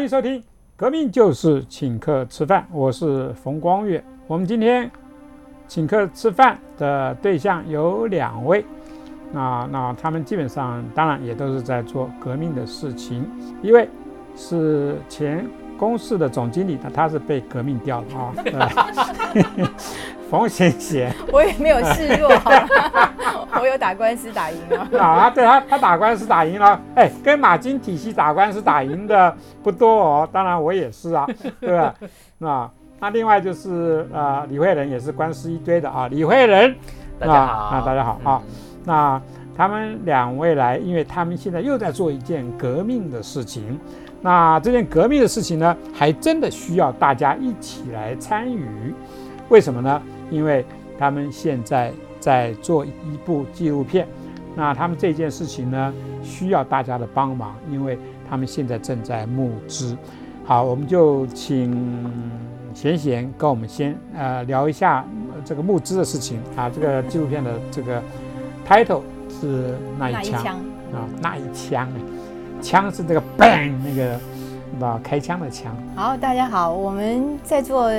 欢迎收听《革命就是请客吃饭》，我是冯光月。我们今天请客吃饭的对象有两位，那那他们基本上当然也都是在做革命的事情。一位是前公司的总经理，那他是被革命掉了啊。冯贤贤，我也没有示弱，我有打官司打赢了啊！对他，他打官司打赢了，哎，跟马金体系打官司打赢的不多哦。当然我也是啊，对吧？那那另外就是呃，李慧仁也是官司一堆的啊。李慧仁，大家好啊，大家好啊。那他们两位来，因为他们现在又在做一件革命的事情。那这件革命的事情呢，还真的需要大家一起来参与。为什么呢？因为他们现在在做一部纪录片，那他们这件事情呢，需要大家的帮忙，因为他们现在正在募资。好，我们就请贤贤跟我们先呃聊一下这个募资的事情啊。这个纪录片的这个 title 是那一枪啊，那一枪哎，枪是这个 bang 那个啊，开枪的枪。好，大家好，我们在做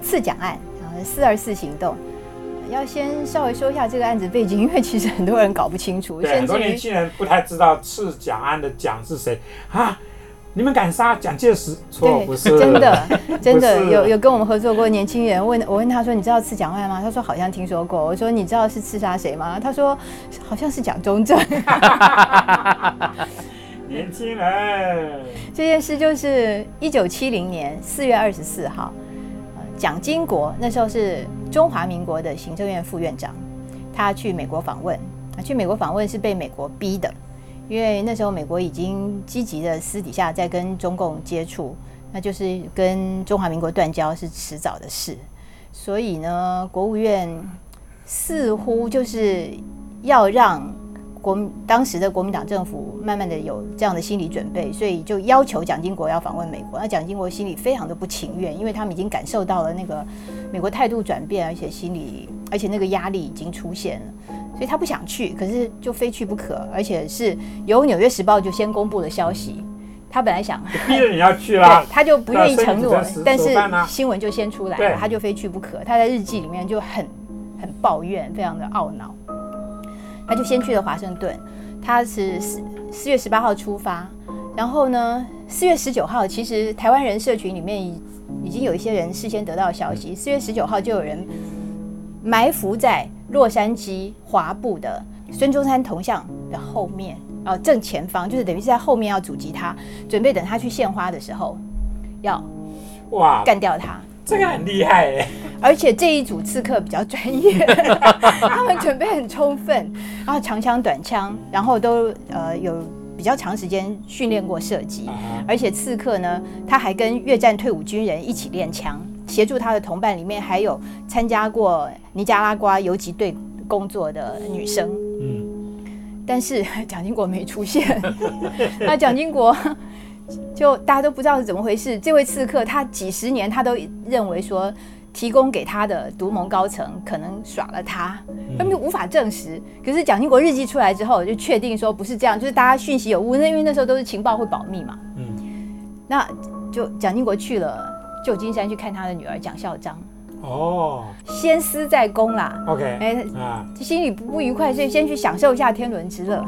刺蒋案啊。四二四行动，要先稍微说一下这个案子背景，因为其实很多人搞不清楚，很多年轻人不太知道刺蒋案的蒋是谁啊？你们敢杀蒋介石？错，不是 真的，真的有有跟我们合作过年轻人问我问他说：“你知道刺蒋案吗？”他说：“好像听说过。”我说：“你知道是刺杀谁吗？”他说：“好像是蒋中正。”年轻人，这件事就是一九七零年四月二十四号。蒋经国那时候是中华民国的行政院副院长，他去美国访问，啊，去美国访问是被美国逼的，因为那时候美国已经积极的私底下在跟中共接触，那就是跟中华民国断交是迟早的事，所以呢，国务院似乎就是要让。国当时的国民党政府慢慢的有这样的心理准备，所以就要求蒋经国要访问美国。那蒋经国心里非常的不情愿，因为他们已经感受到了那个美国态度转变，而且心里而且那个压力已经出现了，所以他不想去，可是就非去不可。而且是由《纽约时报》就先公布了消息，他本来想逼着你要去 啦，他就不愿意承诺，但是新闻就先出来了，他就非去不可。他在日记里面就很很抱怨，非常的懊恼。他就先去了华盛顿，他是四四月十八号出发，然后呢，四月十九号，其实台湾人社群里面已已经有一些人事先得到消息，四月十九号就有人埋伏在洛杉矶华埠的孙中山铜像的后面，呃，正前方，就是等于是在后面要阻击他，准备等他去献花的时候，要哇干掉他。这个很厉害哎，而且这一组刺客比较专业，他们准备很充分，然后长枪短枪，然后都呃有比较长时间训练过射击，而且刺客呢，他还跟越战退伍军人一起练枪，协助他的同伴里面还有参加过尼加拉瓜游击队工作的女生，嗯，但是蒋经国没出现，那蒋经国。就大家都不知道是怎么回事。这位刺客，他几十年他都认为说，提供给他的独盟高层可能耍了他，他们无法证实。可是蒋经国日记出来之后，就确定说不是这样，就是大家讯息有误。那因为那时候都是情报会保密嘛。嗯。那就蒋经国去了旧金山去看他的女儿蒋孝章。哦。先私在公啦。OK。哎啊，心里不不愉快，所以先去享受一下天伦之乐。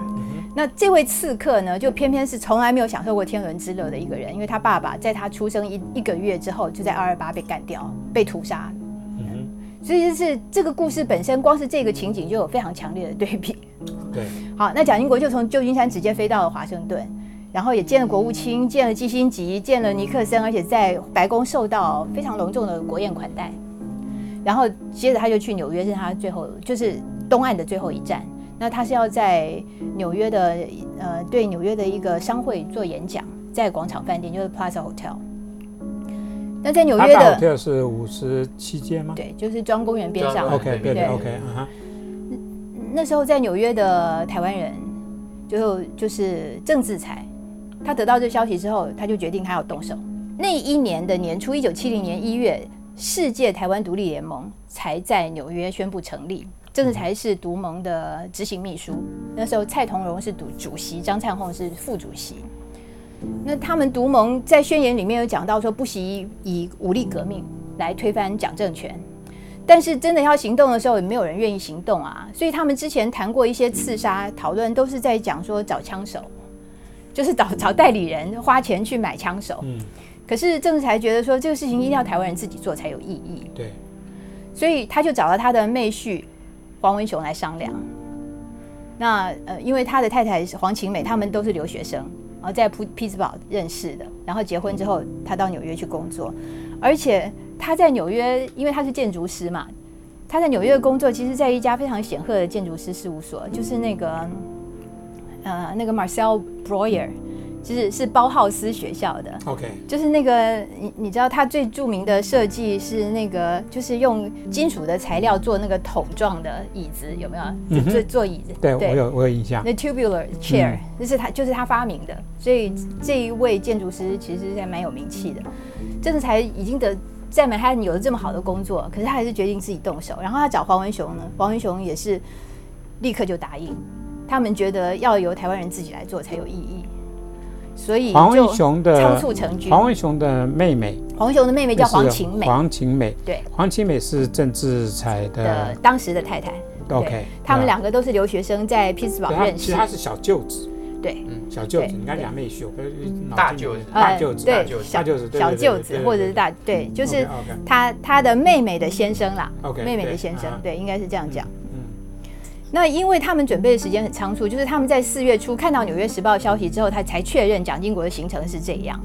那这位刺客呢，就偏偏是从来没有享受过天伦之乐的一个人，因为他爸爸在他出生一一个月之后，就在二二八被干掉，被屠杀。嗯，所以就是这个故事本身，光是这个情景就有非常强烈的对比。对，好，那蒋经国就从旧金山直接飞到了华盛顿，然后也见了国务卿，见了基辛吉，见了尼克森，而且在白宫受到非常隆重的国宴款待。然后接着他就去纽约，是他最后就是东岸的最后一站。那他是要在纽约的，呃，对纽约的一个商会做演讲，在广场饭店，就是 Plaza Hotel。那在纽约的 Hotel 是五十七街吗？对，就是庄公园边上。OK，对对 OK，那时候在纽约的台湾人，最后就是郑志才，他得到这消息之后，他就决定他要动手。那一年的年初，一九七零年一月，世界台湾独立联盟才在纽约宣布成立。这个才是独盟的执行秘书。那时候蔡同荣是主主席，张灿宏是副主席。那他们独盟在宣言里面有讲到说，不惜以武力革命来推翻蒋政权，但是真的要行动的时候，也没有人愿意行动啊。所以他们之前谈过一些刺杀讨论，都是在讲说找枪手，就是找找代理人，花钱去买枪手。嗯。可是郑才觉得说，这个事情一定要台湾人自己做才有意义。对。所以他就找了他的妹婿黄文雄来商量。那呃，因为他的太太黄晴美，他们都是留学生，然后在匹匹兹堡认识的，然后结婚之后，他到纽约去工作，而且他在纽约，因为他是建筑师嘛，他在纽约工作，其实在一家非常显赫的建筑师事务所，就是那个呃那个 Marcel Breuer。就是是包浩斯学校的，OK，就是那个你你知道他最著名的设计是那个就是用金属的材料做那个桶状的椅子，有没有？做做椅子，对我有我有印象。那 tubular chair 那是他就是他发明的，所以这一位建筑师其实还蛮有名气的。真的才已经得在曼哈顿有了这么好的工作，可是他还是决定自己动手。然后他找黄文雄呢，黄文雄也是立刻就答应。他们觉得要由台湾人自己来做才有意义。所以黄文雄的仓促成军。黄文雄的妹妹，黄文雄的妹妹叫黄晴美。黄晴美，对，黄晴美是郑志才的当时的太太。OK，他们两个都是留学生，在匹兹堡认识。其实他是小舅子。对，嗯，小舅子，你看两妹婿，大舅子，大舅子，对，小舅子，小舅子，或者是大，对，就是他他的妹妹的先生啦。OK，妹妹的先生，对，应该是这样讲。那因为他们准备的时间很仓促，就是他们在四月初看到《纽约时报》消息之后，他才确认蒋经国的行程是这样。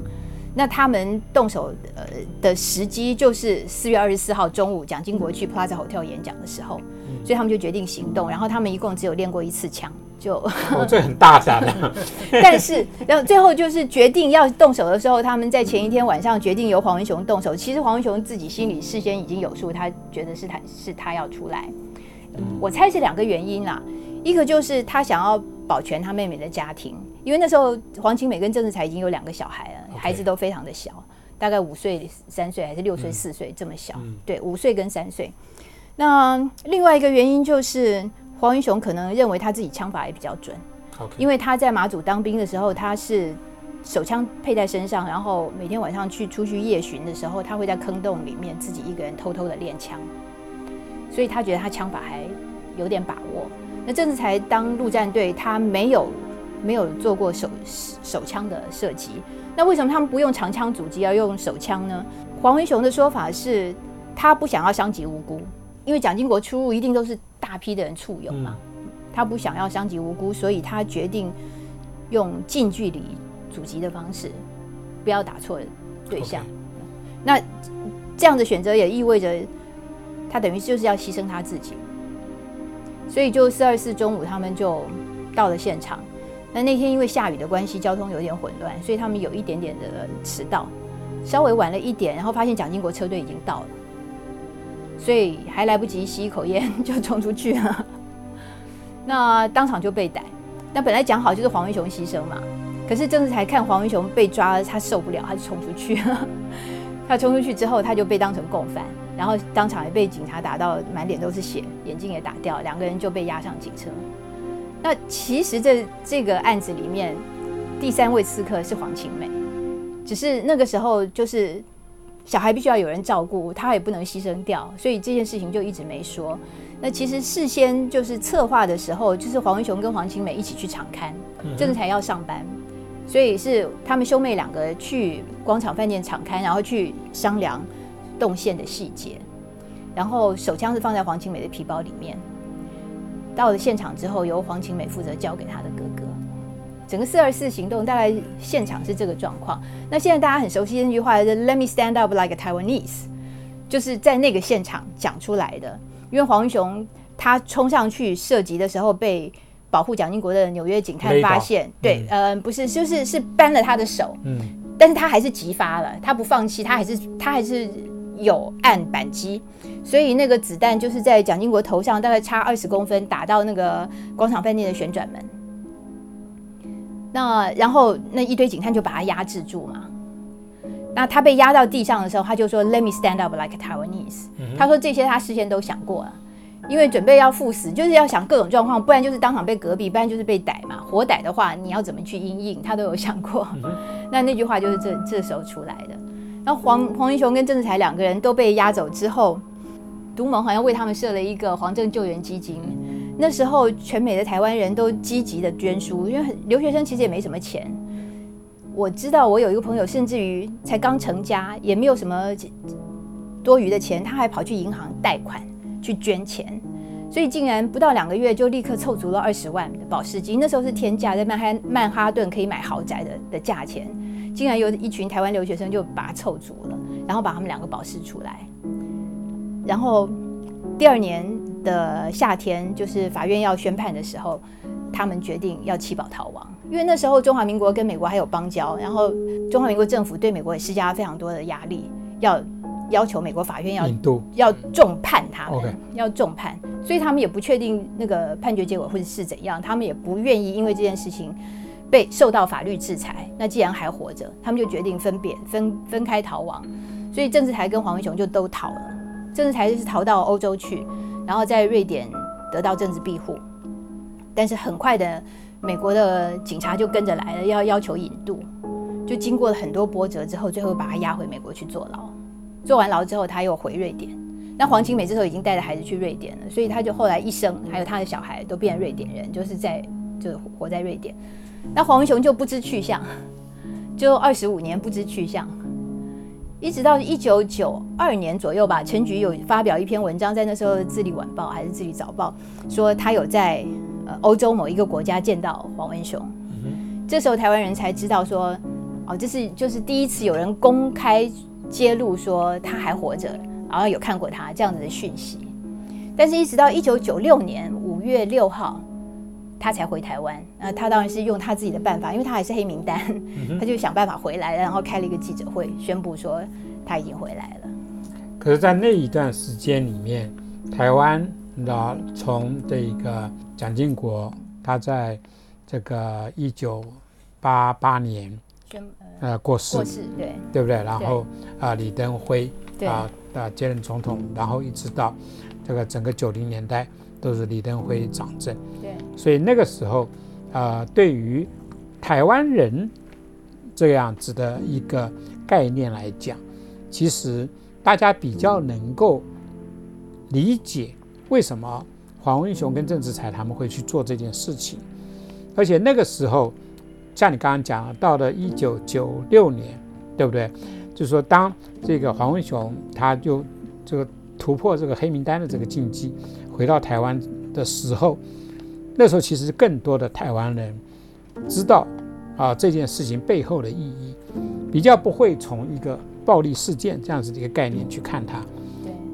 那他们动手呃的时机就是四月二十四号中午，蒋经国去 Plaza Hotel 演讲的时候，所以他们就决定行动。然后他们一共只有练过一次枪，就哦，这很大胆的。但是，然后最后就是决定要动手的时候，他们在前一天晚上决定由黄文雄动手。其实黄文雄自己心里事先已经有数，他觉得是他是他要出来。我猜是两个原因啦，一个就是他想要保全他妹妹的家庭，因为那时候黄清美跟郑志才已经有两个小孩了，孩子都非常的小，大概五岁、三岁还是六岁、四岁这么小，对，五岁跟三岁。那另外一个原因就是黄云雄可能认为他自己枪法也比较准，因为他在马祖当兵的时候，他是手枪配在身上，然后每天晚上去出去夜巡的时候，他会在坑洞里面自己一个人偷偷的练枪。所以他觉得他枪法还有点把握。那郑志才当陆战队，他没有没有做过手手枪的射击。那为什么他们不用长枪阻击，要用手枪呢？黄文雄的说法是，他不想要伤及无辜，因为蒋经国出入一定都是大批的人簇拥嘛，他不想要伤及无辜，所以他决定用近距离阻击的方式，不要打错对象。那这样的选择也意味着。他等于就是要牺牲他自己，所以就四二四中午，他们就到了现场。那那天因为下雨的关系，交通有点混乱，所以他们有一点点的迟到，稍微晚了一点，然后发现蒋经国车队已经到了，所以还来不及吸一口烟 就冲出去了。那当场就被逮。那本来讲好就是黄文雄牺牲嘛，可是郑志才看黄文雄被抓，他受不了，他就冲出去了。他冲出去之后，他就被当成共犯。然后当场也被警察打到满脸都是血，眼镜也打掉，两个人就被押上警车。那其实这这个案子里面，第三位刺客是黄晴美，只是那个时候就是小孩必须要有人照顾，他也不能牺牲掉，所以这件事情就一直没说。那其实事先就是策划的时候，就是黄文雄跟黄晴美一起去场刊，正才要上班，所以是他们兄妹两个去广场饭店敞开，然后去商量。动线的细节，然后手枪是放在黄晴美的皮包里面。到了现场之后，由黄晴美负责交给他的哥哥。整个四二四行动大概现场是这个状况。那现在大家很熟悉那句话是 “Let me stand up like a Taiwanese”，就是在那个现场讲出来的。因为黄文雄他冲上去射击的时候，被保护蒋经国的纽约警探发现。对，呃，不是，就是是扳了他的手。嗯，但是他还是急发了，他不放弃，他还是他还是。有按扳机，所以那个子弹就是在蒋经国头上大概差二十公分，打到那个广场饭店的旋转门。那然后那一堆警探就把他压制住嘛。那他被压到地上的时候，他就说：“Let me stand up like Taiwanese。”他说这些他事先都想过了，因为准备要赴死，就是要想各种状况，不然就是当场被隔壁，不然就是被逮嘛。活逮的话，你要怎么去应应，他都有想过。那那句话就是这这时候出来的。然后黄黄云雄跟郑志才两个人都被押走之后，独盟好像为他们设了一个黄政救援基金。那时候全美的台湾人都积极的捐书，因为留学生其实也没什么钱。我知道我有一个朋友，甚至于才刚成家，也没有什么多余的钱，他还跑去银行贷款。去捐钱，所以竟然不到两个月就立刻凑足了二十万的保释金。那时候是天价，在曼哈曼哈顿可以买豪宅的的价钱，竟然有一群台湾留学生就把它凑足了，然后把他们两个保释出来。然后第二年的夏天，就是法院要宣判的时候，他们决定要弃保逃亡，因为那时候中华民国跟美国还有邦交，然后中华民国政府对美国也施加了非常多的压力，要。要求美国法院要要重判他们，要重判，所以他们也不确定那个判决结果会是怎样，他们也不愿意因为这件事情被受到法律制裁。那既然还活着，他们就决定分别分分开逃亡。所以郑志才跟黄文雄就都逃了。郑志才是逃到欧洲去，然后在瑞典得到政治庇护。但是很快的，美国的警察就跟着来了，要要求引渡。就经过了很多波折之后，最后把他押回美国去坐牢。坐完牢之后，他又回瑞典。那黄清美这时候已经带着孩子去瑞典了，所以他就后来一生，还有他的小孩都变成瑞典人，就是在就活在瑞典。那黄文雄就不知去向，就二十五年不知去向，一直到一九九二年左右吧。陈菊有发表一篇文章，在那时候《自立晚报》还是《自立早报》，说他有在呃欧洲某一个国家见到黄文雄。这时候台湾人才知道说，哦，这是就是第一次有人公开。揭露说他还活着，然后有看过他这样子的讯息，但是一直到一九九六年五月六号，他才回台湾。那他当然是用他自己的办法，因为他还是黑名单，他就想办法回来，然后开了一个记者会，宣布说他已经回来了。可是，在那一段时间里面，台湾的从这个蒋经国，他在这个一九八八年。呃，过世，过世，对，对不对？然后啊，李登辉啊啊接任总统，然后一直到这个整个九零年代都是李登辉掌政，对。所以那个时候啊，对于台湾人这样子的一个概念来讲，其实大家比较能够理解为什么黄文雄跟郑志才他们会去做这件事情，而且那个时候。像你刚刚讲，到了一九九六年，对不对？就是说，当这个黄文雄他就这个突破这个黑名单的这个禁忌，回到台湾的时候，那时候其实更多的台湾人知道啊这件事情背后的意义，比较不会从一个暴力事件这样子的一个概念去看它，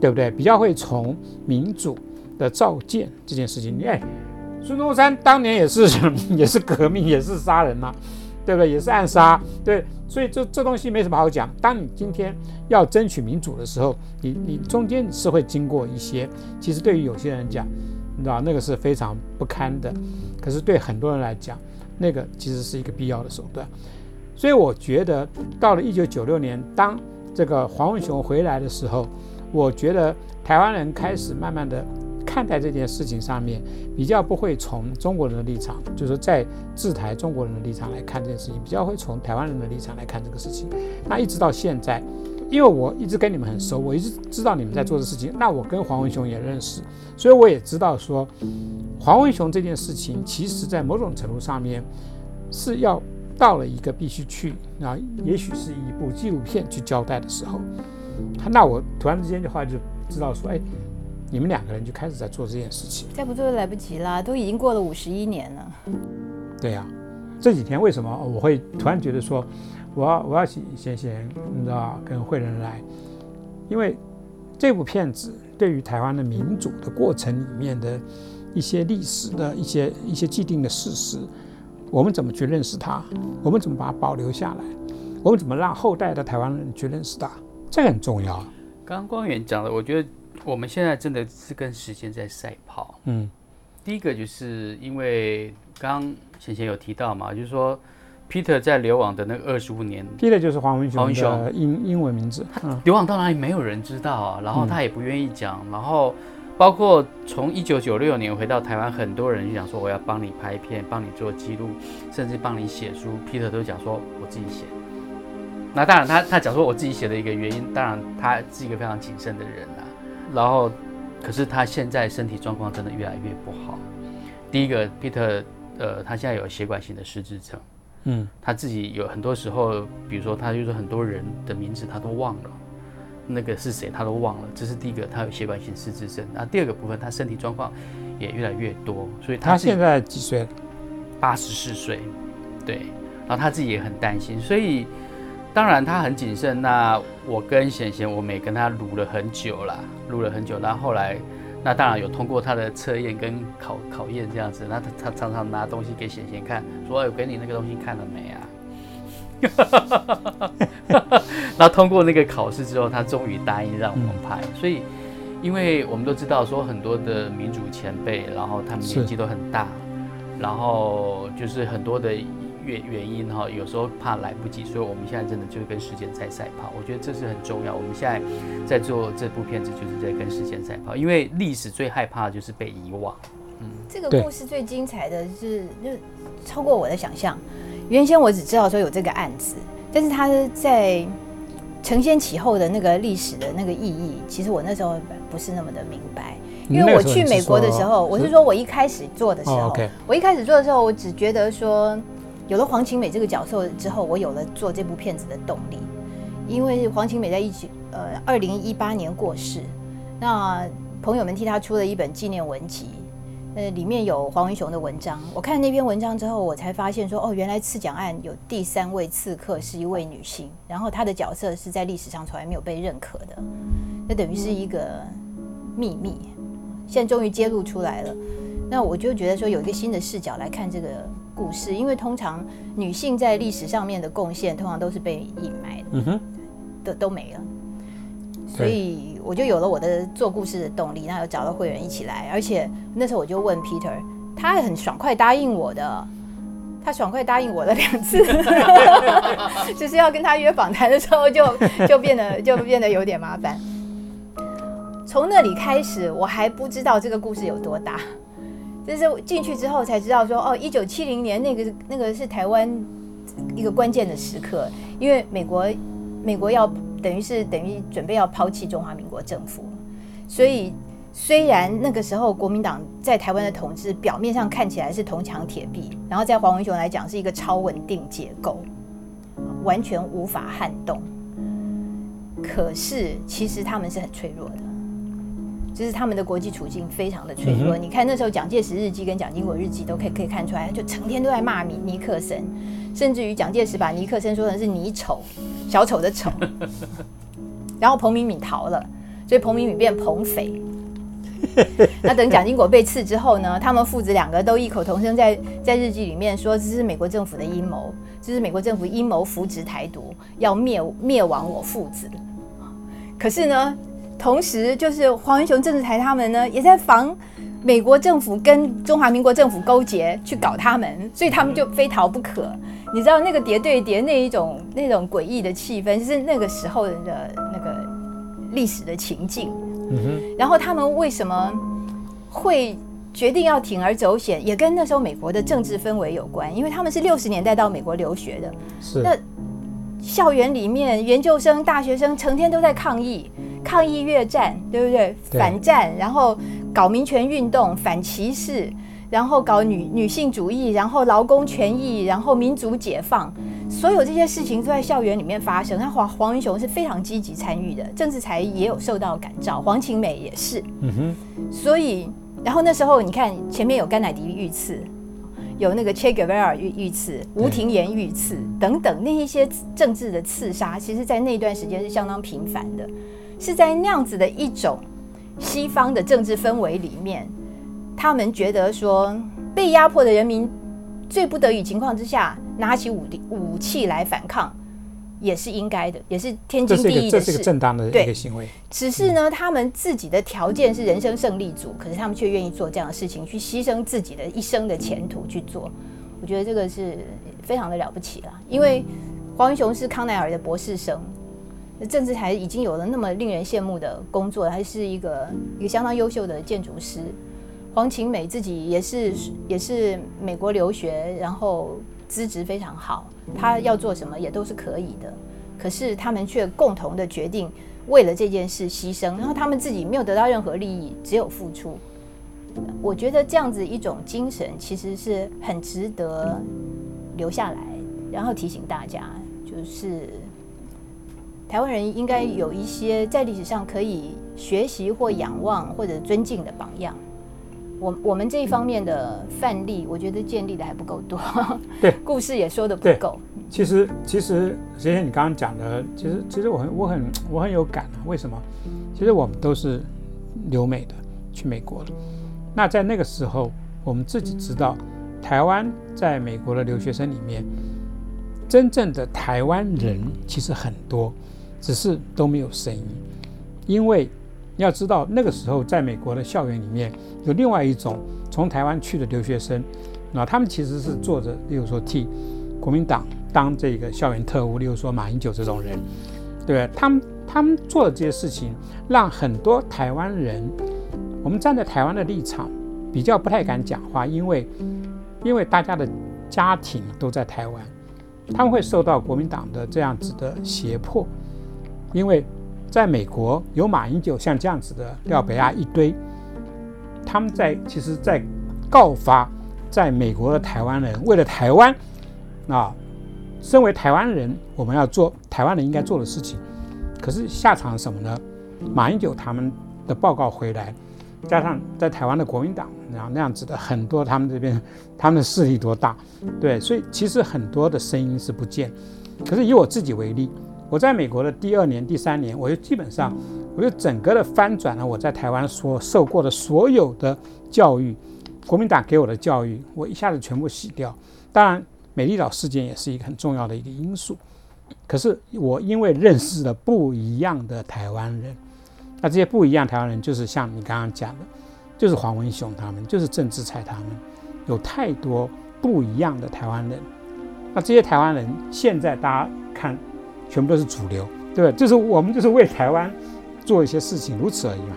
对不对？比较会从民主的造建这件事情，哎。孙中山当年也是 也是革命，也是杀人嘛，对不对？也是暗杀，对。所以这这东西没什么好讲。当你今天要争取民主的时候，你你中间是会经过一些，其实对于有些人讲，你知道那个是非常不堪的。可是对很多人来讲，那个其实是一个必要的手段。所以我觉得到了一九九六年，当这个黄文雄回来的时候，我觉得台湾人开始慢慢的。看待这件事情上面，比较不会从中国人的立场，就是在制台中国人的立场来看这件事情，比较会从台湾人的立场来看这个事情。那一直到现在，因为我一直跟你们很熟，我一直知道你们在做的事情。那我跟黄文雄也认识，所以我也知道说，黄文雄这件事情，其实在某种程度上面是要到了一个必须去啊，也许是一部纪录片去交代的时候，那我突然之间的话就知道说，哎。你们两个人就开始在做这件事情，再不做就来不及啦，都已经过了五十一年了。对呀，这几天为什么我会突然觉得说，我要我要请贤贤，你知道，跟慧仁来，因为这部片子对于台湾的民主的过程里面的一些历史的一些一些既定的事实，我们怎么去认识它？我们怎么把它保留下来？我们怎么让后代的台湾人去认识它？这个很重要。刚刚光远讲的，我觉得。我们现在真的是跟时间在赛跑。嗯，第一个就是因为刚刚前前有提到嘛，就是说 Peter 在流亡的那二十五年，Peter 就是黄文雄黄文雄英英文名字。他流亡到哪里没有人知道啊，然后他也不愿意讲，然后包括从一九九六年回到台湾，很多人就想说我要帮你拍片，帮你做记录，甚至帮你写书。Peter 都讲说我自己写。那当然，他他讲说我自己写的一个原因，当然他是一个非常谨慎的人啦。然后，可是他现在身体状况真的越来越不好。第一个，Peter，呃，他现在有血管型的失智症。嗯，他自己有很多时候，比如说他就是很多人的名字他都忘了。那个是谁，他都忘了。这是第一个，他有血管性失智症。那第二个部分，他身体状况也越来越多，所以他现在几岁？八十四岁，对。然后他自己也很担心，所以当然他很谨慎。那我跟贤贤，我们也跟他录了很久了，录了很久。那后来，那当然有通过他的测验跟考考验这样子。那他他常常拿东西给贤贤看，说：“我给你那个东西看了没啊？” 那通过那个考试之后，他终于答应让我们拍。所以，因为我们都知道说很多的民主前辈，然后他们年纪都很大，然后就是很多的原原因哈，有时候怕来不及，所以我们现在真的就是跟时间在赛跑。我觉得这是很重要。我们现在在做这部片子，就是在跟时间赛跑，因为历史最害怕的就是被遗忘。嗯，这个故事最精彩的是，就超过我的想象。原先我只知道说有这个案子，但是他在承先启后的那个历史的那个意义，其实我那时候不是那么的明白。因为我去美国的时候，我是说我一开始做的时候，我一开始做的时候，我只觉得说有了黄晴美这个角色之后，我有了做这部片子的动力。因为黄晴美在一起呃二零一八年过世，那朋友们替他出了一本纪念文集。呃，里面有黄文雄的文章。我看那篇文章之后，我才发现说，哦，原来刺蒋案有第三位刺客是一位女性，然后她的角色是在历史上从来没有被认可的，那等于是一个秘密，现在终于揭露出来了。那我就觉得说，有一个新的视角来看这个故事，因为通常女性在历史上面的贡献，通常都是被隐埋的，嗯哼，都都没了。所以我就有了我的做故事的动力，那有找到会员一起来，而且那时候我就问 Peter，他很爽快答应我的，他爽快答应我了两次，就是要跟他约访谈的时候就就变得就变得有点麻烦。从那里开始，我还不知道这个故事有多大，就是进去之后才知道说，哦，一九七零年那个那个是台湾一个关键的时刻，因为美国美国要。等于是等于准备要抛弃中华民国政府，所以虽然那个时候国民党在台湾的统治表面上看起来是铜墙铁壁，然后在黄文雄来讲是一个超稳定结构，完全无法撼动。可是其实他们是很脆弱的，就是他们的国际处境非常的脆弱。你看那时候蒋介石日记跟蒋经国日记都可以可以看出来，就成天都在骂尼尼克森。甚至于蒋介石把尼克森说成是泥丑，小丑的丑，然后彭明敏逃了，所以彭明敏变彭匪。那等蒋经国被刺之后呢，他们父子两个都异口同声在在日记里面说，这是美国政府的阴谋，这是美国政府阴谋扶植台独，要灭灭亡我父子。可是呢，同时就是黄文雄政治台他们呢，也在防。美国政府跟中华民国政府勾结去搞他们，所以他们就非逃不可。你知道那个叠对叠那一种那种诡异的气氛，就是那个时候的那个历史的情境。嗯哼。然后他们为什么会决定要铤而走险，也跟那时候美国的政治氛围有关。因为他们是六十年代到美国留学的，是那校园里面研究生、大学生成天都在抗议，抗议越战，对不对？反战，然后。搞民权运动、反歧视，然后搞女女性主义，然后劳工权益，然后民族解放，所有这些事情都在校园里面发生。那黄黄云雄是非常积极参与的，政治才也有受到感召，黄晴美也是。嗯哼。所以，然后那时候你看前面有甘乃迪遇刺，有那个 Che Guevara 遇遇刺，吴廷琰遇刺等等，那一些政治的刺杀，其实在那段时间是相当频繁的，是在那样子的一种。西方的政治氛围里面，他们觉得说被压迫的人民最不得已情况之下，拿起武力武器来反抗，也是应该的，也是天经地义的事。这是个正当的一个行为。只是呢，他们自己的条件是人生胜利组，可是他们却愿意做这样的事情，去牺牲自己的一生的前途去做。我觉得这个是非常的了不起了，因为黄文雄是康奈尔的博士生。政治台已经有了那么令人羡慕的工作，还是一个一个相当优秀的建筑师。黄晴美自己也是也是美国留学，然后资质非常好，他要做什么也都是可以的。可是他们却共同的决定为了这件事牺牲，然后他们自己没有得到任何利益，只有付出。我觉得这样子一种精神其实是很值得留下来，然后提醒大家，就是台湾人应该有一些在历史上可以学习或仰望或者尊敬的榜样。我我们这一方面的范例，我觉得建立的还不够多，对，故事也说的不够。其实其实，实际你刚刚讲的，其实其实我很我很我很有感啊。为什么？其实我们都是留美的，去美国的。那在那个时候，我们自己知道，台湾在美国的留学生里面，真正的台湾人其实很多，只是都没有声音，因为。要知道，那个时候在美国的校园里面有另外一种从台湾去的留学生，那他们其实是做着，例如说替国民党当这个校园特务，例如说马英九这种人，对他们他们做的这些事情，让很多台湾人，我们站在台湾的立场比较不太敢讲话，因为因为大家的家庭都在台湾，他们会受到国民党的这样子的胁迫，因为。在美国有马英九像这样子的廖北亚一堆，他们在其实，在告发在美国的台湾人为了台湾啊，身为台湾人，我们要做台湾人应该做的事情。可是下场什么呢？马英九他们的报告回来，加上在台湾的国民党然后那样子的很多，他们这边他们的势力多大？对，所以其实很多的声音是不见。可是以我自己为例。我在美国的第二年、第三年，我就基本上，我就整个的翻转了我在台湾所受过的所有的教育，国民党给我的教育，我一下子全部洗掉。当然，美丽岛事件也是一个很重要的一个因素。可是我因为认识了不一样的台湾人，那这些不一样台湾人就是像你刚刚讲的，就是黄文雄他们，就是郑志才他们，有太多不一样的台湾人。那这些台湾人现在大家看。全部都是主流，对就是我们就是为台湾做一些事情，如此而已嘛。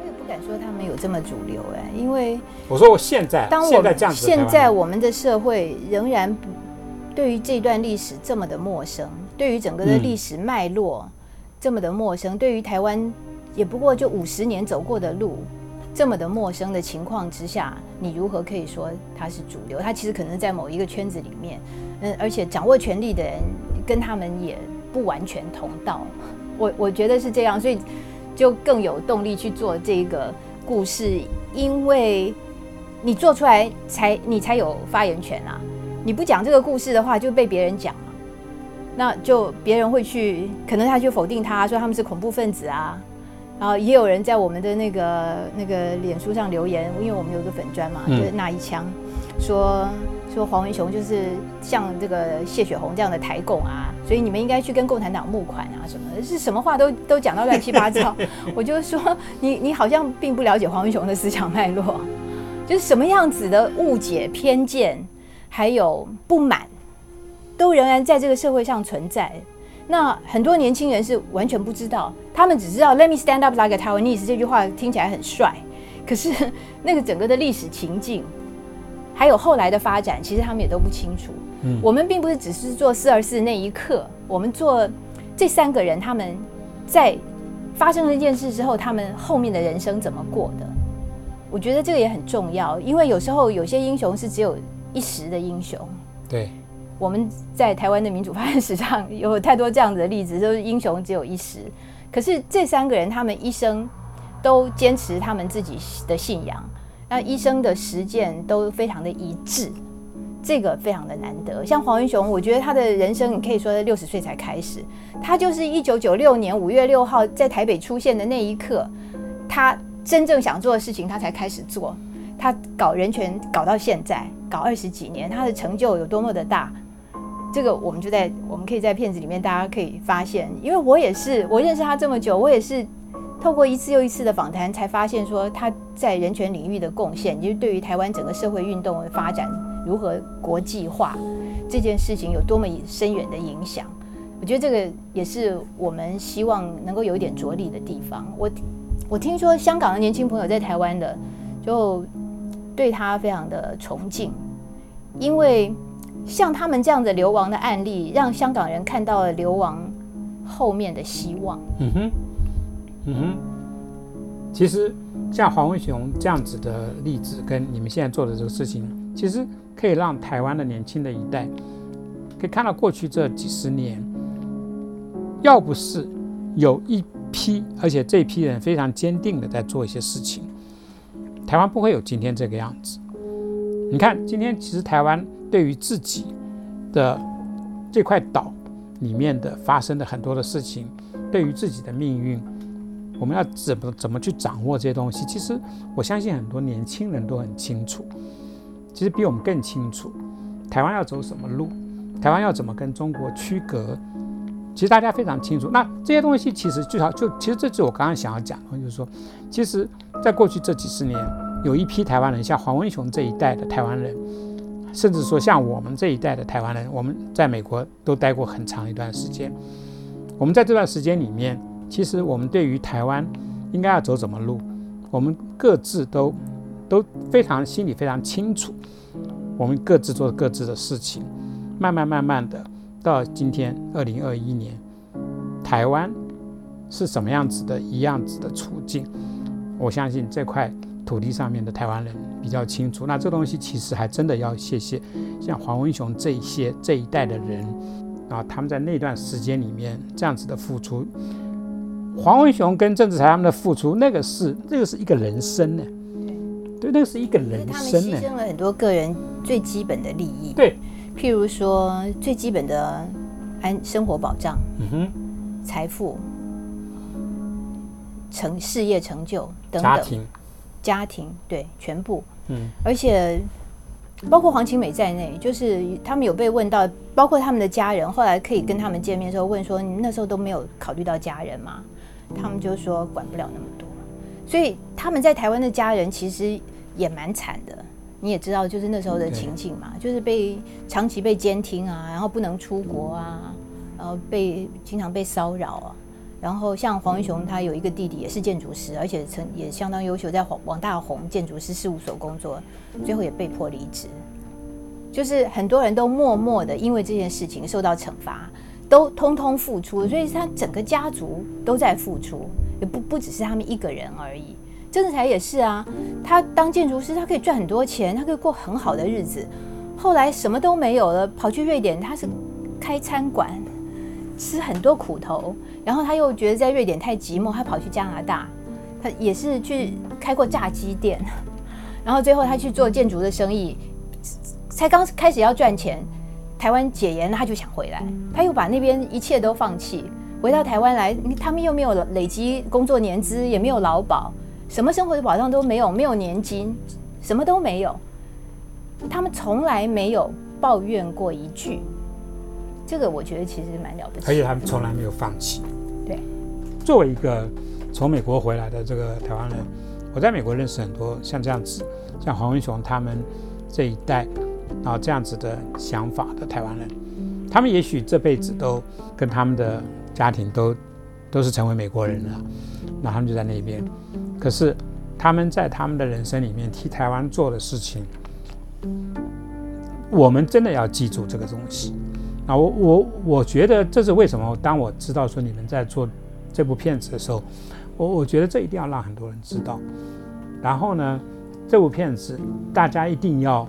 我也不敢说他们有这么主流哎，因为我说我现在，当我们现在我们的社会仍然不对于这段历史这么的陌生，对于整个的历史脉络这么的陌生，对于台湾也不过就五十年走过的路这么的陌生的情况之下，你如何可以说它是主流？它其实可能在某一个圈子里面，嗯，而且掌握权力的人。跟他们也不完全同道，我我觉得是这样，所以就更有动力去做这个故事，因为你做出来才你才有发言权啊！你不讲这个故事的话，就被别人讲了，那就别人会去，可能他就否定他，说他们是恐怖分子啊，然后也有人在我们的那个那个脸书上留言，因为我们有个粉砖嘛，就是那一枪说。说黄文雄就是像这个谢雪红这样的台共啊，所以你们应该去跟共产党募款啊，什么是什么话都都讲到乱七八糟。我就说你你好像并不了解黄文雄的思想脉络，就是什么样子的误解、偏见，还有不满，都仍然在这个社会上存在。那很多年轻人是完全不知道，他们只知道 “Let me stand up like a Taiwanese” 这句话听起来很帅，可是那个整个的历史情境。还有后来的发展，其实他们也都不清楚。嗯，我们并不是只是做四二四那一刻，我们做这三个人，他们在发生了一件事之后，他们后面的人生怎么过的？我觉得这个也很重要，因为有时候有些英雄是只有一时的英雄。对，我们在台湾的民主发展史上有太多这样子的例子，都是英雄只有一时。可是这三个人，他们一生都坚持他们自己的信仰。那医生的实践都非常的一致，这个非常的难得。像黄文雄，我觉得他的人生，你可以说六十岁才开始。他就是一九九六年五月六号在台北出现的那一刻，他真正想做的事情，他才开始做。他搞人权搞到现在，搞二十几年，他的成就有多么的大，这个我们就在我们可以在片子里面大家可以发现。因为我也是，我认识他这么久，我也是。透过一次又一次的访谈，才发现说他在人权领域的贡献，就是对于台湾整个社会运动的发展如何国际化这件事情有多么深远的影响。我觉得这个也是我们希望能够有一点着力的地方。我我听说香港的年轻朋友在台湾的，就对他非常的崇敬，因为像他们这样的流亡的案例，让香港人看到了流亡后面的希望。嗯哼，嗯哼。其实像黄文雄这样子的例子，跟你们现在做的这个事情，其实可以让台湾的年轻的一代，可以看到过去这几十年，要不是有一。批，而且这批人非常坚定的在做一些事情，台湾不会有今天这个样子。你看，今天其实台湾对于自己的这块岛里面的发生的很多的事情，对于自己的命运，我们要怎么怎么去掌握这些东西？其实我相信很多年轻人都很清楚，其实比我们更清楚，台湾要走什么路，台湾要怎么跟中国区隔。其实大家非常清楚，那这些东西其实最好就其实这是我刚刚想要讲的，就是说，其实在过去这几十年，有一批台湾人，像黄文雄这一代的台湾人，甚至说像我们这一代的台湾人，我们在美国都待过很长一段时间。我们在这段时间里面，其实我们对于台湾应该要走什么路，我们各自都都非常心里非常清楚，我们各自做各自的事情，慢慢慢慢的。到今天，二零二一年，台湾是什么样子的一样子的处境？我相信这块土地上面的台湾人比较清楚。那这东西其实还真的要谢谢像黄文雄这一些这一代的人啊，他们在那段时间里面这样子的付出。黄文雄跟郑志才他们的付出，那个是这个是一个人生呢，对，那个是一个人生呢。牺牲了很多个人最基本的利益。对。譬如说，最基本的安生活保障，嗯哼，财富、成事业成就等等，家庭，家庭对全部，嗯，而且包括黄晴美在内，就是他们有被问到，包括他们的家人，后来可以跟他们见面的时候问说，你那时候都没有考虑到家人吗？他们就说管不了那么多，所以他们在台湾的家人其实也蛮惨的。你也知道，就是那时候的情景嘛，就是被长期被监听啊，然后不能出国啊，然后被经常被骚扰啊。然后像黄文雄，他有一个弟弟也是建筑师，而且曾也相当优秀，在网网大红建筑师事务所工作，最后也被迫离职。就是很多人都默默的因为这件事情受到惩罚，都通通付出，所以他整个家族都在付出，也不不只是他们一个人而已。郑志才也是啊，他当建筑师，他可以赚很多钱，他可以过很好的日子。后来什么都没有了，跑去瑞典，他是开餐馆，吃很多苦头。然后他又觉得在瑞典太寂寞，他跑去加拿大，他也是去开过炸鸡店。然后最后他去做建筑的生意，才刚开始要赚钱，台湾解严，他就想回来，他又把那边一切都放弃，回到台湾来，他们又没有累积工作年资，也没有劳保。什么生活的保障都没有，没有年金，什么都没有。他们从来没有抱怨过一句，这个我觉得其实蛮了不起。而且他们从来没有放弃。对，作为一个从美国回来的这个台湾人，我在美国认识很多像这样子，像黄文雄他们这一代，然后这样子的想法的台湾人，他们也许这辈子都跟他们的家庭都都是成为美国人了，那他们就在那边。可是，他们在他们的人生里面替台湾做的事情，我们真的要记住这个东西。啊，我我我觉得这是为什么？当我知道说你们在做这部片子的时候，我我觉得这一定要让很多人知道。然后呢，这部片子大家一定要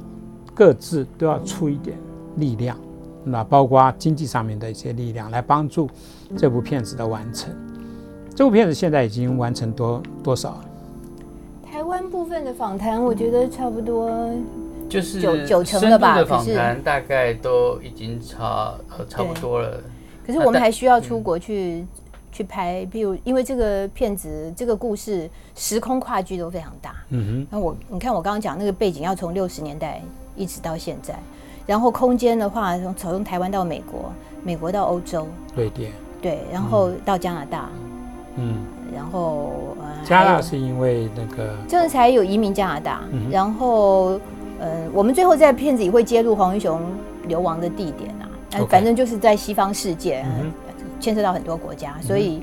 各自都要出一点力量，那包括经济上面的一些力量，来帮助这部片子的完成。这部片子现在已经完成多多少？台湾部分的访谈，我觉得差不多就是九九成了吧。访谈大概都已经差呃差不多了。可是我们还需要出国去去拍，比如因为这个片子这个故事时空跨距都非常大。嗯哼。那我你看我刚刚讲那个背景要从六十年代一直到现在，然后空间的话从从台湾到美国，美国到欧洲，瑞典，对，然后到加拿大。嗯，然后加拿大是因为那个，这个才有移民加拿大。然后，呃，我们最后在片子里会揭露黄英雄流亡的地点啊，反正就是在西方世界，牵涉到很多国家，所以。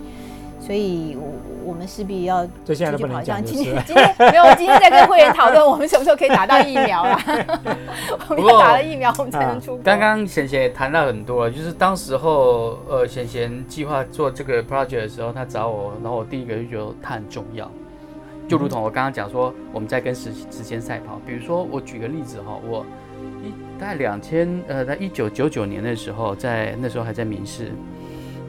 所以，我我们势必要这现在都不能讲。今天今天没有，我今天在跟会员讨论，我们什么时候可以打到疫苗啦？我们要打了疫苗，我们才能出。刚刚贤贤也谈到很多，就是当时候呃，贤贤计划做这个 project 的时候，他找我，然后我第一个就觉得他很重要，就如同我刚刚讲说，我们在跟时时间赛跑。比如说，我举个例子哈，我一大概两千呃，在一九九九年的时候，在那时候还在民事。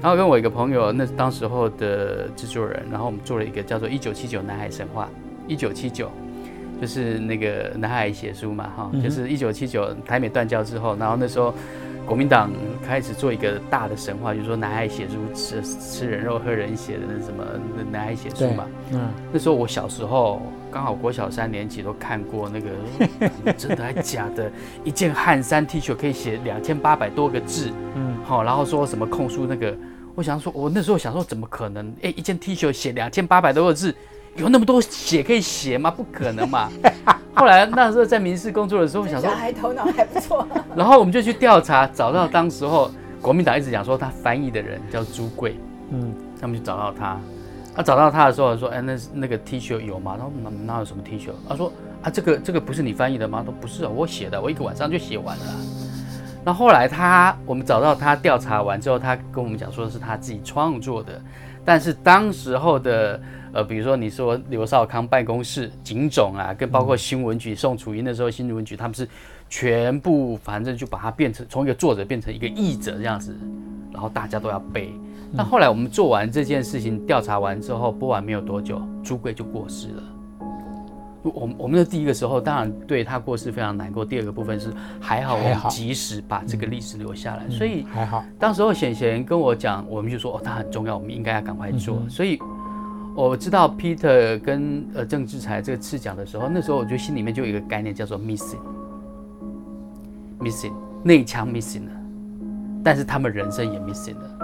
然后跟我一个朋友，那当时候的制作人，然后我们做了一个叫做《一九七九南海神话》。一九七九，就是那个南海写书嘛，哈，就是一九七九台美断交之后，然后那时候国民党开始做一个大的神话，就是说南海写书吃吃人肉喝人血的那什么南海写书嘛。嗯。那时候我小时候刚好国小三年级都看过那个，真的还假的？一件汗衫 T 恤可以写两千八百多个字。嗯。好，然后说什么控诉那个。我想说，我那时候想说，怎么可能？哎，一件 T 恤写两千八百多个字，有那么多写可以写吗？不可能嘛！后来那时候在民事工作的时候，想说，小孩头脑还不错。然后我们就去调查，找到当时候国民党一直讲说他翻译的人叫朱贵，嗯，他们就找到他。他找到他的时候说，哎，那那个 T 恤有吗？他说哪哪有什么 T 恤？他说啊，这个这个不是你翻译的吗？他说不是啊，我写的，我一个晚上就写完了。那后来他，我们找到他调查完之后，他跟我们讲说是他自己创作的，但是当时候的呃，比如说你说刘少康办公室、警总啊，跟包括新闻局宋楚瑜那时候新闻局，他们是全部反正就把它变成从一个作者变成一个译者这样子，然后大家都要背。那后来我们做完这件事情调查完之后，播完没有多久，朱贵就过世了。我我们的第一个时候，当然对他过世非常难过。第二个部分是还好，我们及时把这个历史留下来，所以还好。当时候显贤跟我讲，我们就说哦，他很重要，我们应该要赶快做。所以我知道 Peter 跟呃郑志才这个次讲的时候，那时候我就心里面就有一个概念叫做 missing，missing 内腔 missing 了，但是他们人生也 missing 了，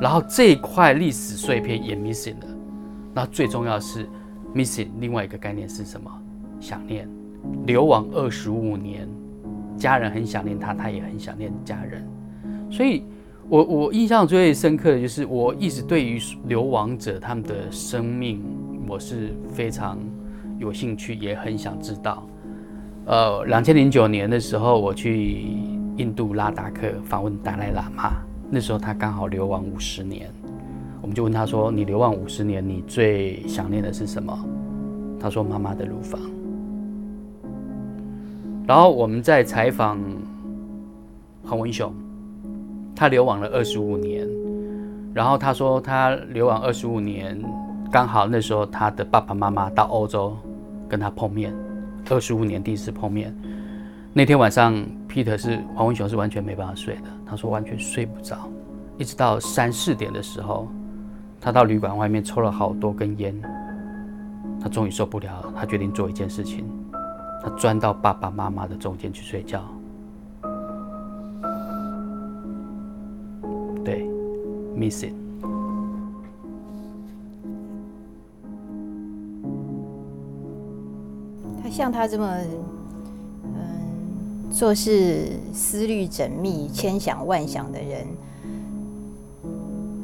然后这一块历史碎片也 missing 了，那最重要的是。Missing，另外一个概念是什么？想念，流亡二十五年，家人很想念他，他也很想念家人。所以，我我印象最深刻的就是，我一直对于流亡者他们的生命，我是非常有兴趣，也很想知道。呃，两千零九年的时候，我去印度拉达克访问达赖喇嘛，那时候他刚好流亡五十年。我们就问他说：“你流亡五十年，你最想念的是什么？”他说：“妈妈的乳房。”然后我们在采访黄文雄，他流亡了二十五年，然后他说他流亡二十五年，刚好那时候他的爸爸妈妈到欧洲跟他碰面，二十五年第一次碰面。那天晚上，Peter 是黄文雄是完全没办法睡的，他说完全睡不着，一直到三四点的时候。他到旅馆外面抽了好多根烟，他终于受不了了。他决定做一件事情，他钻到爸爸妈妈的中间去睡觉。对，missing。他像他这么，嗯，做事思虑缜密、千想万想的人。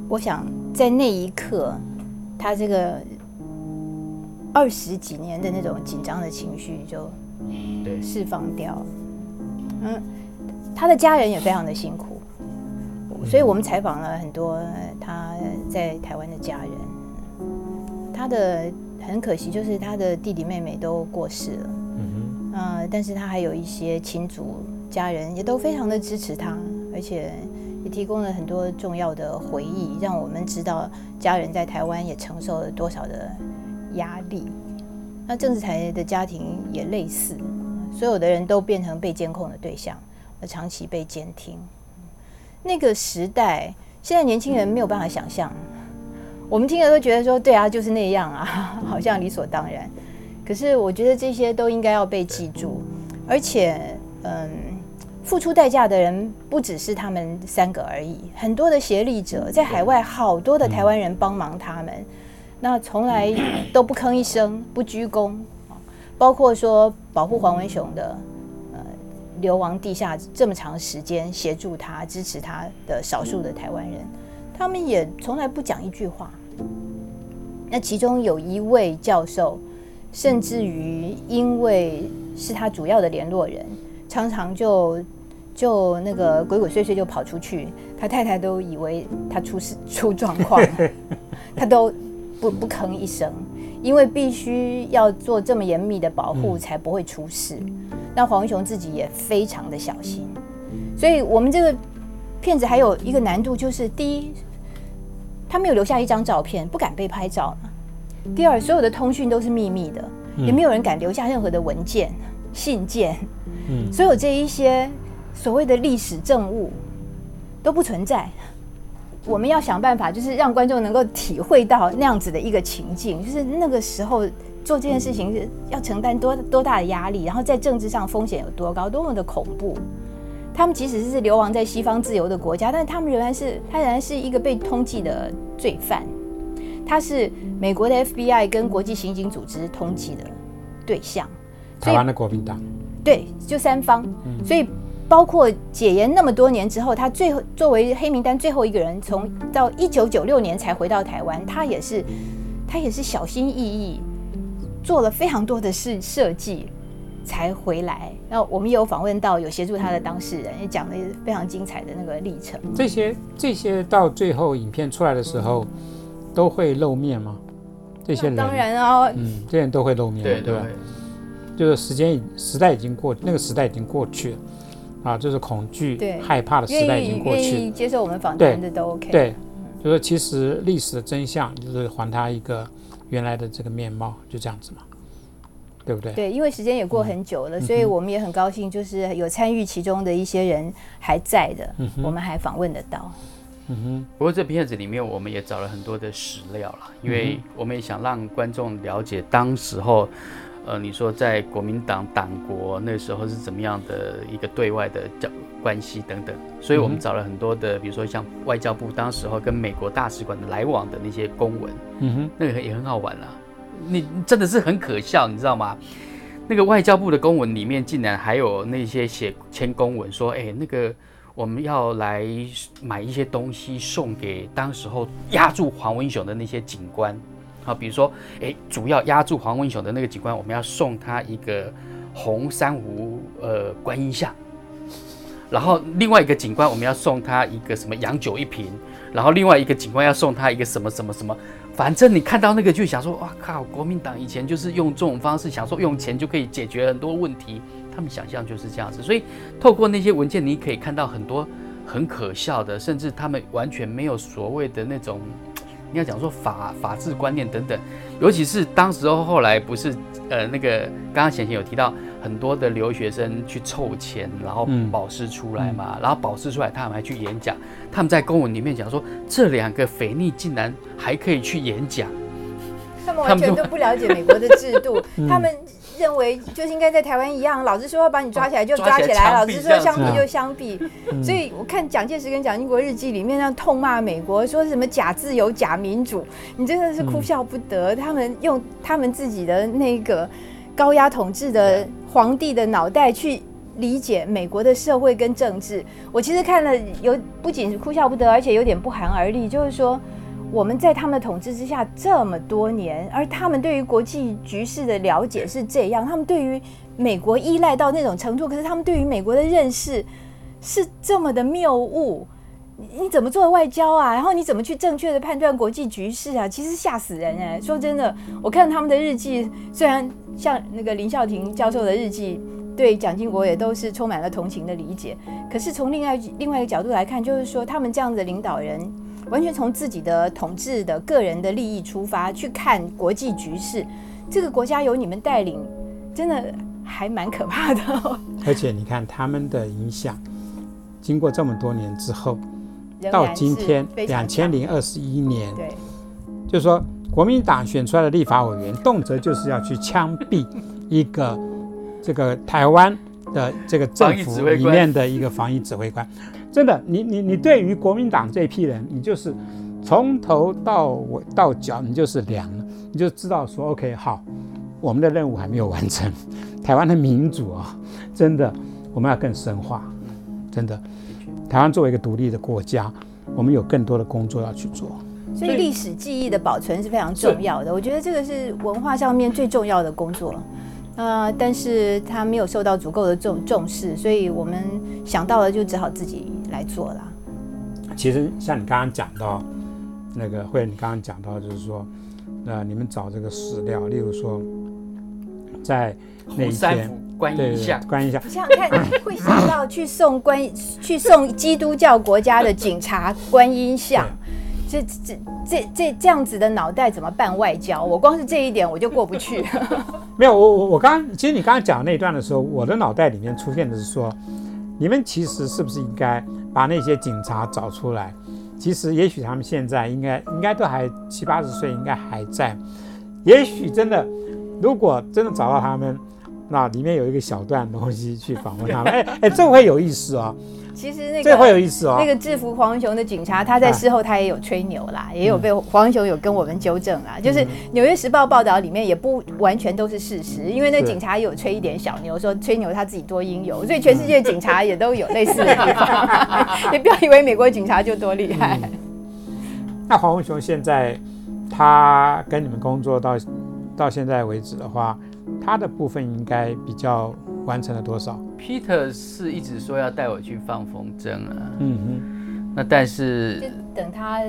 我想在那一刻，他这个二十几年的那种紧张的情绪就释放掉。嗯，他的家人也非常的辛苦，所以我们采访了很多他在台湾的家人。他的很可惜，就是他的弟弟妹妹都过世了。嗯哼，但是他还有一些亲族家人也都非常的支持他，而且。也提供了很多重要的回忆，让我们知道家人在台湾也承受了多少的压力。那政治台的家庭也类似，所有的人都变成被监控的对象，而长期被监听。那个时代，现在年轻人没有办法想象。我们听了都觉得说，对啊，就是那样啊，好像理所当然。可是我觉得这些都应该要被记住，而且，嗯。付出代价的人不只是他们三个而已，很多的协力者在海外，好多的台湾人帮忙他们，那从来都不吭一声，不鞠躬包括说保护黄文雄的，呃，流亡地下这么长时间，协助他、支持他的少数的台湾人，他们也从来不讲一句话。那其中有一位教授，甚至于因为是他主要的联络人，常常就就那个鬼鬼祟祟就跑出去，他太太都以为他出事 出状况，他都不不吭一声，因为必须要做这么严密的保护，才不会出事。那黄文雄自己也非常的小心，所以我们这个骗子还有一个难度，就是第一。他没有留下一张照片，不敢被拍照第二，所有的通讯都是秘密的，也没有人敢留下任何的文件、信件。嗯，所有这一些所谓的历史证物都不存在。我们要想办法，就是让观众能够体会到那样子的一个情境，就是那个时候做这件事情要承担多多大的压力，然后在政治上风险有多高，多么的恐怖。他们即使是流亡在西方自由的国家，但是他们仍然是他仍然是一个被通缉的罪犯，他是美国的 FBI 跟国际刑警组织通缉的对象。台湾的国民党对，就三方，所以包括解严那么多年之后，他最后作为黑名单最后一个人，从到一九九六年才回到台湾，他也是他也是小心翼翼做了非常多的事设计。才回来。那我们也有访问到有协助他的当事人，也讲了非常精彩的那个历程。这些这些到最后影片出来的时候，都会露面吗？这些人当然啊，嗯，这些人都会露面，对吧？就是时间时代已经过，那个时代已经过去了啊，就是恐惧、害怕的时代已经过去。接受我们访谈的都 OK。对，就说其实历史的真相就是还他一个原来的这个面貌，就这样子嘛。对不对？对，因为时间也过很久了，所以我们也很高兴，就是有参与其中的一些人还在的，我们还访问得到。嗯哼。不过这片子里面，我们也找了很多的史料了，因为我们也想让观众了解当时候，呃，你说在国民党党国那时候是怎么样的一个对外的交关系等等，所以我们找了很多的，比如说像外交部当时候跟美国大使馆的来往的那些公文，嗯哼，那个也很好玩啊。你真的是很可笑，你知道吗？那个外交部的公文里面竟然还有那些写签公文说，哎，那个我们要来买一些东西送给当时候压住黄文雄的那些警官，啊，比如说，哎，主要压住黄文雄的那个警官，我们要送他一个红珊瑚呃观音像，然后另外一个警官我们要送他一个什么洋酒一瓶，然后另外一个警官要送他一个什么什么什么。反正你看到那个就想说，哇靠！国民党以前就是用这种方式，想说用钱就可以解决很多问题，他们想象就是这样子。所以透过那些文件，你可以看到很多很可笑的，甚至他们完全没有所谓的那种。你要讲说法法治观念等等，尤其是当时候后来不是呃那个刚刚贤贤有提到很多的留学生去凑钱，然后保释出来嘛，然后保释出来他们还去演讲，他们在公文里面讲说这两个匪逆竟然还可以去演讲，他们完全都不了解美国的制度，他们。认为就是应该在台湾一样，老子说要把你抓起来就抓起来，老子说相比就相比。所以我看蒋介石跟蒋经国日记里面那样痛骂美国，说什么假自由、假民主，你真的是哭笑不得。他们用他们自己的那个高压统治的皇帝的脑袋去理解美国的社会跟政治。我其实看了有不仅是哭笑不得，而且有点不寒而栗，就是说。我们在他们的统治之下这么多年，而他们对于国际局势的了解是这样，他们对于美国依赖到那种程度，可是他们对于美国的认识是这么的谬误。你怎么做外交啊？然后你怎么去正确的判断国际局势啊？其实吓死人哎！说真的，我看他们的日记，虽然像那个林孝廷教授的日记，对蒋经国也都是充满了同情的理解，可是从另外另外一个角度来看，就是说他们这样的领导人。完全从自己的统治的个人的利益出发去看国际局势，这个国家由你们带领，真的还蛮可怕的。而且你看他们的影响，经过这么多年之后，到今天两千零二十一年，对，就是说国民党选出来的立法委员，动辄就是要去枪毙一个这个台湾的这个政府里面的一个防疫指挥官。真的，你你你对于国民党这批人，你就是从头到尾到脚，你就是凉了，你就知道说，OK，好，我们的任务还没有完成。台湾的民主啊，真的我们要更深化，真的。台湾作为一个独立的国家，我们有更多的工作要去做。所以历史记忆的保存是非常重要的。我觉得这个是文化上面最重要的工作。呃，但是他没有受到足够的重重视，所以我们想到了就只好自己来做了。其实像你刚刚讲到那个，或者你刚刚讲到，就是说，呃，你们找这个史料，例如说，在那一天。观音像，观音像，你想想看，会想到去送观去送基督教国家的警察观音像，这这这这这样子的脑袋怎么办外交？我光是这一点我就过不去。没有，我我我刚其实你刚刚讲那一段的时候，我的脑袋里面出现的是说，你们其实是不是应该把那些警察找出来？其实也许他们现在应该应该都还七八十岁，应该还在。也许真的，如果真的找到他们。那里面有一个小段东西去访问他们，哎哎，这会有意思哦。其实那个这会有意思哦。那个制服黄文雄的警察，他在事后他也有吹牛啦，也有被黄文雄有跟我们纠正啦。就是《纽约时报》报道里面也不完全都是事实，因为那警察也有吹一点小牛，说吹牛他自己多英勇，所以全世界警察也都有类似的地方。你不要以为美国警察就多厉害。那黄文雄现在他跟你们工作到到现在为止的话。他的部分应该比较完成了多少？Peter 是一直说要带我去放风筝啊，嗯哼，那但是等他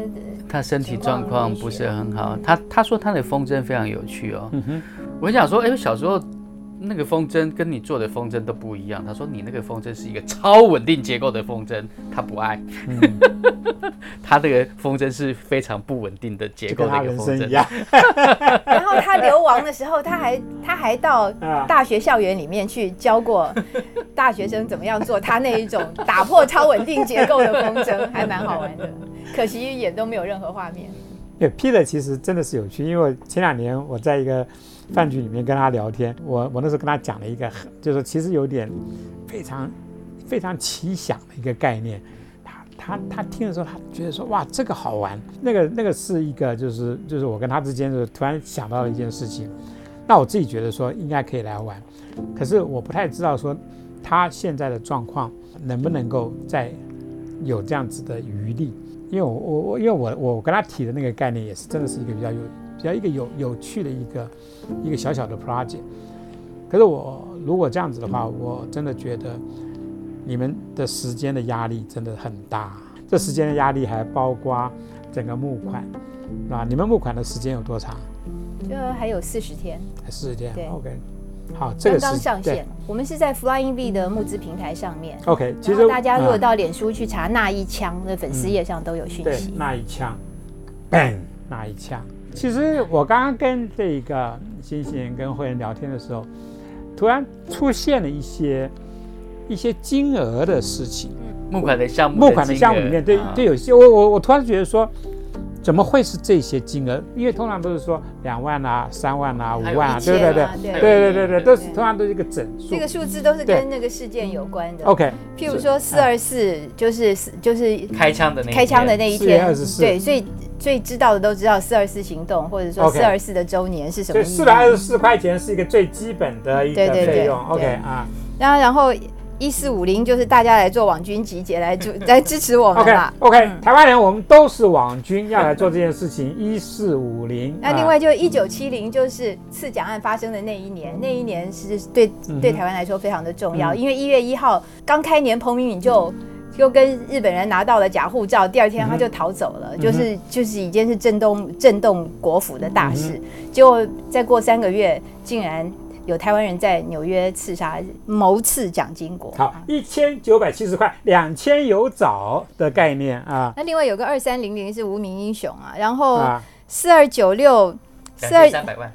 他身体状况不是很好，他他说他的风筝非常有趣哦，嗯哼，我想说，哎，小时候。那个风筝跟你做的风筝都不一样。他说你那个风筝是一个超稳定结构的风筝，他不爱。他这个风筝是非常不稳定的结构的一个风筝。然后他流亡的时候，他还他还到大学校园里面去教过大学生怎么样做他那一种打破超稳定结构的风筝，还蛮好玩的。可惜也都没有任何画面。对，Peter 其实真的是有趣，因为前两年我在一个。饭局里面跟他聊天，我我那时候跟他讲了一个，就是其实有点非常非常奇想的一个概念。他他他听的时候，他觉得说哇，这个好玩。那个那个是一个，就是就是我跟他之间就突然想到了一件事情。那我自己觉得说应该可以来玩，可是我不太知道说他现在的状况能不能够再有这样子的余力。因为我我我因为我我跟他提的那个概念也是真的是一个比较有。比较一个有有趣的一个一个小小的 project，可是我如果这样子的话，我真的觉得你们的时间的压力真的很大。这时间的压力还包括整个募款，啊，你们募款的时间有多长？就，还有四十天。四十天。对。OK。好，这个刚上线。我们是在 Flying V 的募资平台上面。OK。其实大家如果到脸书去查那一枪的粉丝页上都有讯息。那一枪，bang，那一枪。其实我刚刚跟这个星星跟会员聊天的时候，突然出现了一些一些金额的事情。募款的项目，募款的项目里面，对对，有些我我我突然觉得说，怎么会是这些金额？因为通常都是说两万啊、三万啊、五万啊，对对对，对对对对，都是通常都是一个整数。这个数字都是跟那个事件有关的。OK，譬如说四二四，就是就是开枪的那开枪的那一天，对，所以。最知道的都知道四二四行动，或者说四二四的周年是什么意思？四百二十四块钱是一个最基本的一个费用。OK 啊，然后然后一四五零就是大家来做网军集结来支 来支持我们嘛。OK，台湾人我们都是网军，要来做这件事情。一四五零。那另外就一九七零就是刺蒋案发生的那一年，那一年是对对台湾来说非常的重要，因为一月一号刚开年，彭明敏就。就跟日本人拿到了假护照，第二天他就逃走了，就是就是已经是震动震动国府的大事。结果再过三个月，竟然有台湾人在纽约刺杀谋刺蒋经国。好，一千九百七十块，两千有找的概念啊。那另外有个二三零零是无名英雄啊，然后四二九六四二三百万。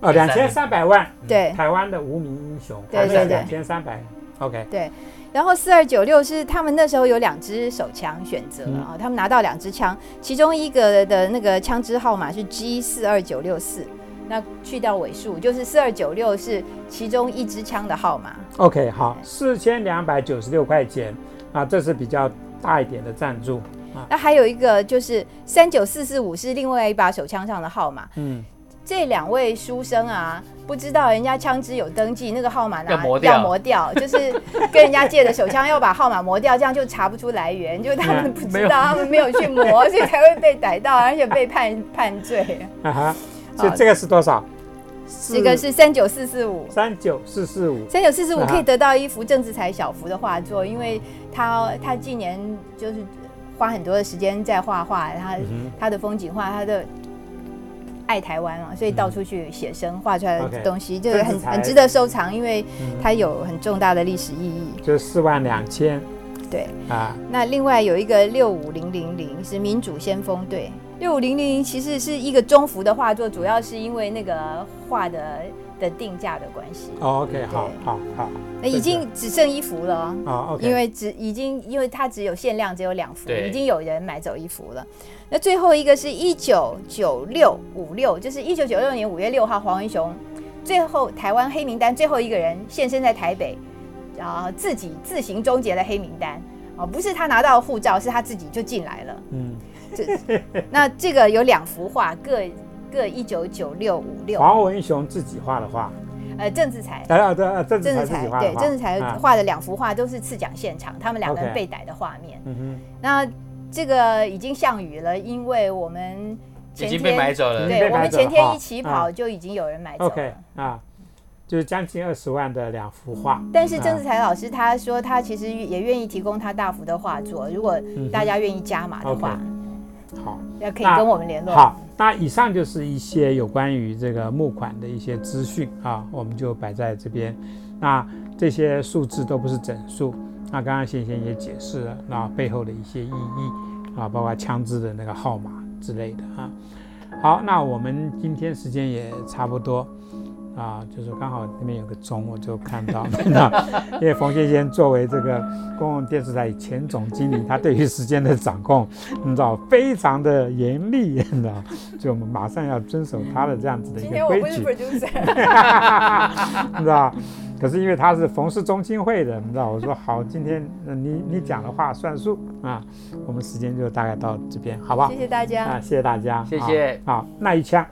哦，两千三百万，对，台湾的无名英雄，对对对，两千三百，OK，对。然后四二九六是他们那时候有两支手枪选择啊，他们拿到两支枪，其中一个的那个枪支号码是 G 四二九六四，那去掉尾数就是四二九六是其中一支枪的号码。OK，好，四千两百九十六块钱啊，这是比较大一点的赞助啊。那还有一个就是三九四四五是另外一把手枪上的号码。嗯，这两位书生啊，不知道人家枪支有登记，那个号码要磨掉，要磨掉，就是跟人家借的手枪要把号码磨掉，这样就查不出来源，就他们不知道，他们没有去磨，所以才会被逮到，而且被判判罪。啊哈，所以这个是多少？这个是三九四四五，三九四四五，三九四四五可以得到一幅郑志才小幅的画作，因为他他近年就是花很多的时间在画画，他他的风景画，他的。爱台湾嘛，所以到处去写生，画出来的东西就很很值得收藏，因为它有很重大的历史意义。就四万两千，对啊。那另外有一个六五零零零是民主先锋队，六五零零零其实是一个中幅的画作，主要是因为那个画的的定价的关系。哦，OK，好好好。那已经只剩一幅了哦，OK，因为只已经因为它只有限量，只有两幅，已经有人买走一幅了。那最后一个是一九九六五六，就是一九九六年五月六号，黄文雄最后台湾黑名单最后一个人现身在台北，啊，自己自行终结了黑名单，哦，不是他拿到护照，是他自己就进来了。嗯，这那这个有两幅画，各各一九九六五六。黄文雄自己画的画，呃，郑志才，啊对，郑志才对，郑志才画的两幅画都是刺奖现场，他们两个人被逮的画面。嗯哼，那。这个已经项羽了，因为我们已经被买走了。对，我们前天一起跑就已经有人买走了。OK 啊，就是将近二十万的两幅画。但是郑志才老师他说，他其实也愿意提供他大幅的画作，如果大家愿意加码的话，好，也可以跟我们联络。好，那以上就是一些有关于这个募款的一些资讯啊，我们就摆在这边。那这些数字都不是整数。那刚刚贤贤也解释了那背后的一些意义啊，包括枪支的那个号码之类的啊。好，那我们今天时间也差不多啊，就是刚好那边有个钟，我就看到，因为冯先生作为这个公共电视台前总经理，他对于时间的掌控，你知道非常的严厉，你知道，所以我们马上要遵守他的这样子的一个规矩，你知道。可是因为他是冯氏中心会的，你知道，我说好，今天你你讲的话算数啊，我们时间就大概到这边，好不好？谢谢大家啊，谢谢大家，谢谢，好，那一枪。